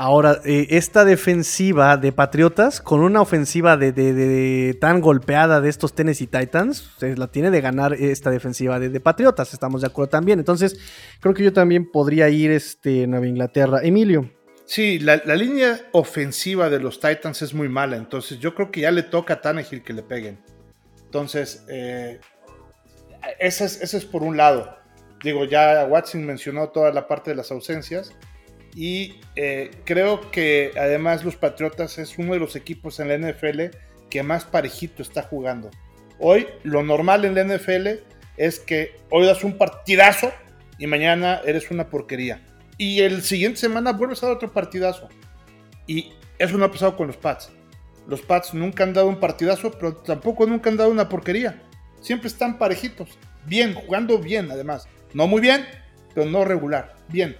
Ahora, eh, esta defensiva de Patriotas, con una ofensiva de, tan golpeada de estos Tennessee Titans, se la tiene de ganar esta defensiva de, Patriotas, estamos de acuerdo también. Entonces, creo que yo también podría ir este, Nueva Inglaterra. Emilio. Sí, la, línea ofensiva de los Titans es muy mala, entonces yo creo que ya le toca a Tannehill que le peguen. Entonces, eh, ese, es, ese es por un lado. Digo, ya Watson mencionó toda la parte de las ausencias. Y eh, creo que además los Patriotas es uno de los equipos en la NFL que más parejito está jugando. Hoy lo normal en la NFL es que hoy das un partidazo y mañana eres una porquería. Y el siguiente semana vuelves a dar otro partidazo. Y eso no ha pasado con los Pats. Los Pats nunca han dado un partidazo, pero tampoco nunca han dado una porquería. Siempre están parejitos. Bien, jugando bien además. No muy bien, pero no regular. Bien.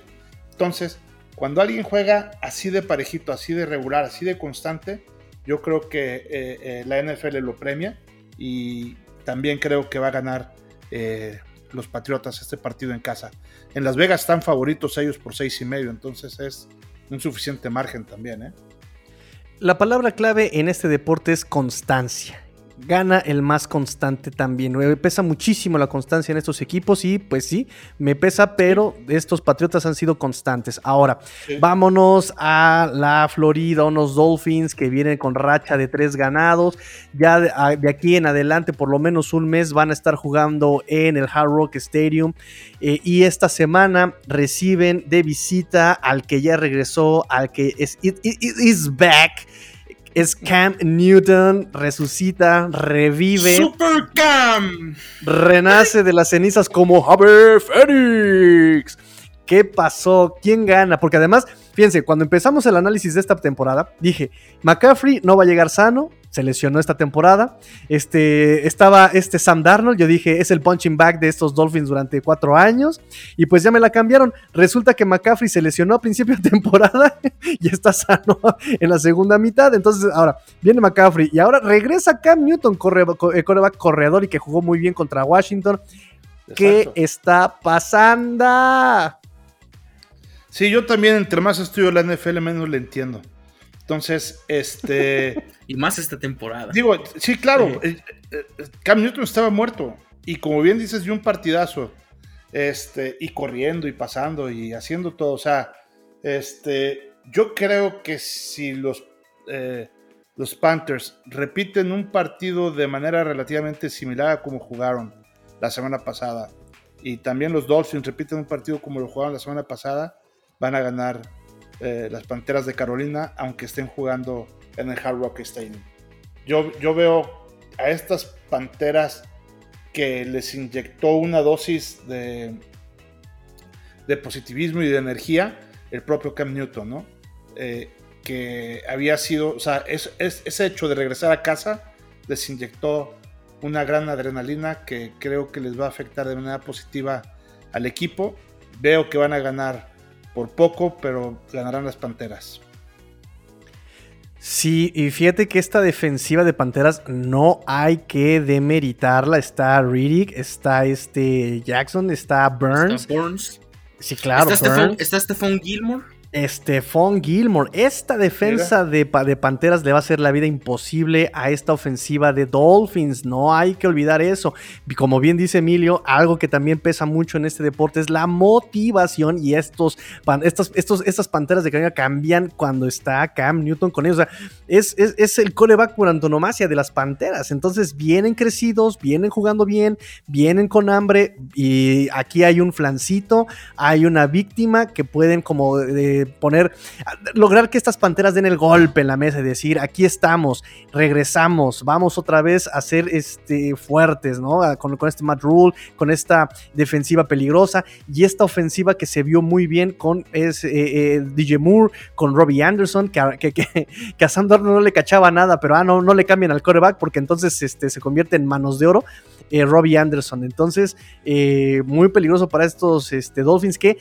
Entonces, cuando alguien juega así de parejito, así de regular, así de constante, yo creo que eh, eh, la NFL lo premia y también creo que va a ganar eh, los Patriotas este partido en casa. En Las Vegas están favoritos ellos por seis y medio, entonces es un suficiente margen también. La palabra clave en este deporte es constancia gana el más constante también. Me pesa muchísimo la constancia en estos equipos y pues sí, me pesa, pero estos Patriotas han sido constantes. Ahora, vámonos a la Florida, unos Dolphins que vienen con racha de tres ganados. Ya de, aquí en adelante, por lo menos un mes, van a estar jugando en el Hard Rock Stadium. Eh, y esta semana reciben de visita al que ya regresó, al que es is back es Cam Newton, resucita, revive. Super Cam. Renace de las cenizas como Javier Phoenix. ¿Qué pasó? ¿Quién gana? Porque además, fíjense, cuando empezamos el análisis de esta temporada, dije, McCaffrey no va a llegar sano, se lesionó esta temporada. Este, estaba este Sam Darnold, yo dije, es el punching back de estos Dolphins durante cuatro años. Y pues ya me la cambiaron. Resulta que McCaffrey se lesionó a principio de temporada y está sano en la segunda mitad. Entonces, ahora viene McCaffrey y ahora regresa Cam Newton, corre, coreback corredor y que jugó muy bien contra Washington. ¿Qué está pasando? Sí, yo también, entre más estudio la NFL, menos le entiendo. Entonces, este. y más esta temporada. Digo, sí, claro. Eh, eh, Cam Newton estaba muerto. Y como bien dices, dio un partidazo. Este, y corriendo y pasando y haciendo todo. O sea, este, yo creo que si los, eh, los Panthers repiten un partido de manera relativamente similar a como jugaron la semana pasada, y también los Dolphins repiten un partido como lo jugaron la semana pasada, van a ganar eh, las Panteras de Carolina, aunque estén jugando en el Hard Rock Stadium. Yo, yo veo a estas Panteras que les inyectó una dosis de, de positivismo y de energía el propio Cam Newton, ¿no? Eh, que había sido, o sea, es, ese hecho de regresar a casa les inyectó una gran adrenalina que creo que les va a afectar de manera positiva al equipo. Veo que van a ganar por poco, pero ganarán las Panteras. Sí, y fíjate que esta defensiva de Panteras no hay que demeritarla. Está Riddick, está este Jackson, está Burns. Está Burns. Sí, claro. Está, Stephon Gilmore. Stephon Gilmore. Esta defensa de, de, Panteras le va a hacer la vida imposible a esta ofensiva de Dolphins. No hay que olvidar eso. Como bien dice Emilio, algo que también pesa mucho en este deporte es la motivación. Y estos, estos, estos estas Panteras de Carolina cambian cuando está Cam Newton con ellos. O sea, es, es, el coreback por antonomasia de las Panteras. Entonces vienen crecidos, vienen jugando bien, vienen con hambre. Y aquí hay un flancito, hay una víctima que pueden como... de poner, lograr que estas panteras den el golpe en la mesa y decir, aquí estamos, regresamos, vamos otra vez a ser este, fuertes, ¿no? Con, este Matt Rule, con esta defensiva peligrosa y esta ofensiva que se vio muy bien con es, eh, eh, DJ Moore, con Robbie Anderson, que, que, a Sandor no le cachaba nada, pero ah, no, no le cambian al coreback porque entonces este, se convierte en manos de oro. Eh, Robbie Anderson. Entonces, muy peligroso para estos este, Dolphins que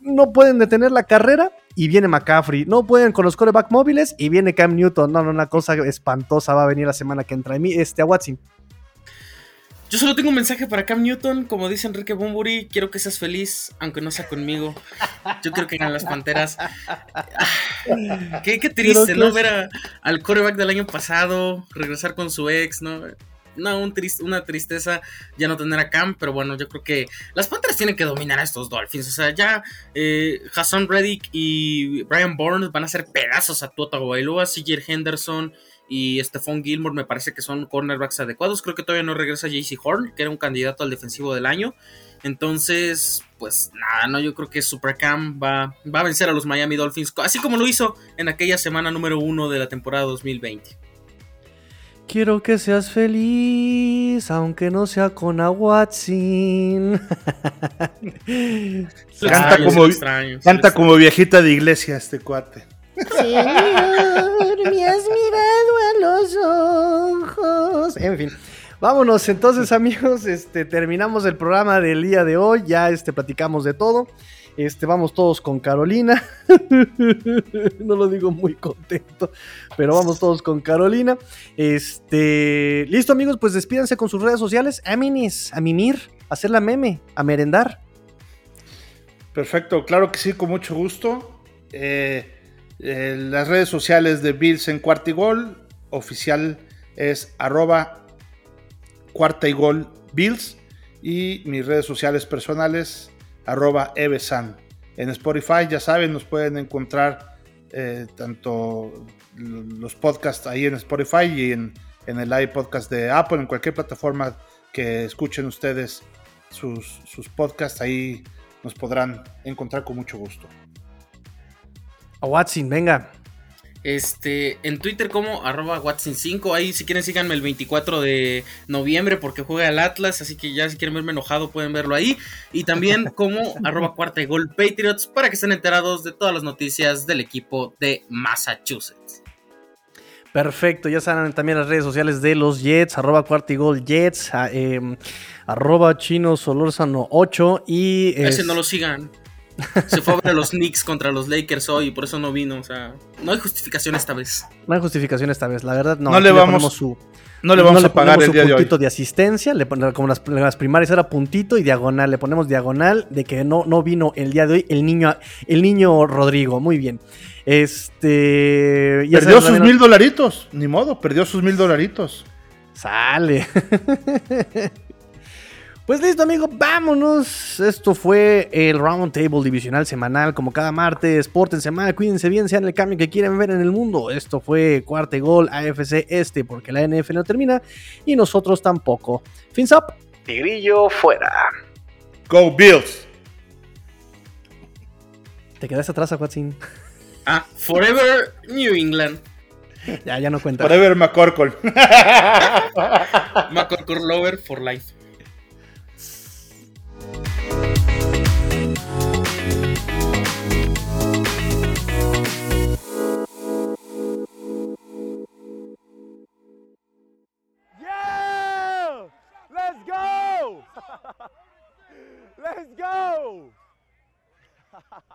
no pueden detener la carrera y viene McCaffrey. No pueden con los coreback móviles y viene Cam Newton. No, no, una cosa espantosa va a venir la semana que entra. mí, este, a Watson. Yo solo tengo un mensaje para Cam Newton. Como dice Enrique Bumburi, quiero que seas feliz, aunque no sea conmigo. Yo quiero que ganen las panteras. qué, triste, ¿no? Ver al coreback del año pasado regresar con su ex, ¿no? No, un una tristeza ya no tener a Cam, pero bueno, yo creo que las Panthers tienen que dominar a estos Dolphins. O sea, ya eh, Hassan Reddick y Brian Bourne van a hacer pedazos a Tuota Bailoa, CJ Henderson y Stephon Gilmore me parece que son cornerbacks adecuados. Creo que todavía no regresa JC Horn, que era un candidato al defensivo del año. Entonces, pues nada, no, yo creo que Supercam va, va a vencer a los Miami Dolphins, así como lo hizo en aquella semana número uno de la temporada 2020. Quiero que seas feliz, aunque no sea con Aguatzin. canta como, canta como viejita de iglesia este cuate. Señor, me has mirado a los ojos. En fin. Vámonos entonces amigos, este, terminamos el programa del día de hoy, ya este, platicamos de todo. Este, vamos todos con Carolina. no lo digo muy contento, pero vamos todos con Carolina. Este, listo amigos, pues despídanse con sus redes sociales. A minis, a mimir, a hacer la meme, a merendar. Perfecto, claro que sí, con mucho gusto. Eh, eh, las redes sociales de Bills en cuarta y gol, oficial es arroba cuarta y gol Bills y mis redes sociales personales arroba Evesan. En Spotify, ya saben, nos pueden encontrar eh, tanto los podcasts ahí en Spotify y en, el live podcast de Apple, en cualquier plataforma que escuchen ustedes sus, sus podcasts, ahí nos podrán encontrar con mucho gusto. A Watson, venga. Este, en Twitter como arroba Watson5. Ahí si quieren síganme el 24 de noviembre porque juega el Atlas. Así que ya si quieren verme enojado pueden verlo ahí. Y también como arroba cuarta y gol Patriots para que estén enterados de todas las noticias del equipo de Massachusetts. Perfecto, ya saben también las redes sociales de los Jets, arroba cuarta y gol Jets, em, arroba chino solórzano 8 y... Ese no lo sigan. Se fue a ver a los Knicks contra los Lakers hoy y por eso no vino. O sea, no hay justificación esta vez. No hay justificación esta vez, la verdad no. No le vamos su. No le vamos a pagar el día puntito de, asistencia, le como las, las, primarias era puntito y diagonal, le ponemos diagonal de que no, no vino el día de hoy el niño, el niño Rodrigo, muy bien. Este. perdió sus mil dolaritos, ni modo, perdió sus mil dolaritos. Sale. Pues listo, amigo, vámonos. Esto fue el Round Table Divisional Semanal, como cada martes. Pórtense mal, cuídense bien, sean el cambio que quieren ver en el mundo. Esto fue cuarto gol AFC Este, porque la NFL no termina y nosotros tampoco. Fins up. Tigrillo fuera. Go Bills. Te quedaste atrás, Aquatzin. Ah, Forever New England. ya, ya no cuenta. Forever McCorkle. McCorkle Lover for life. Let's go!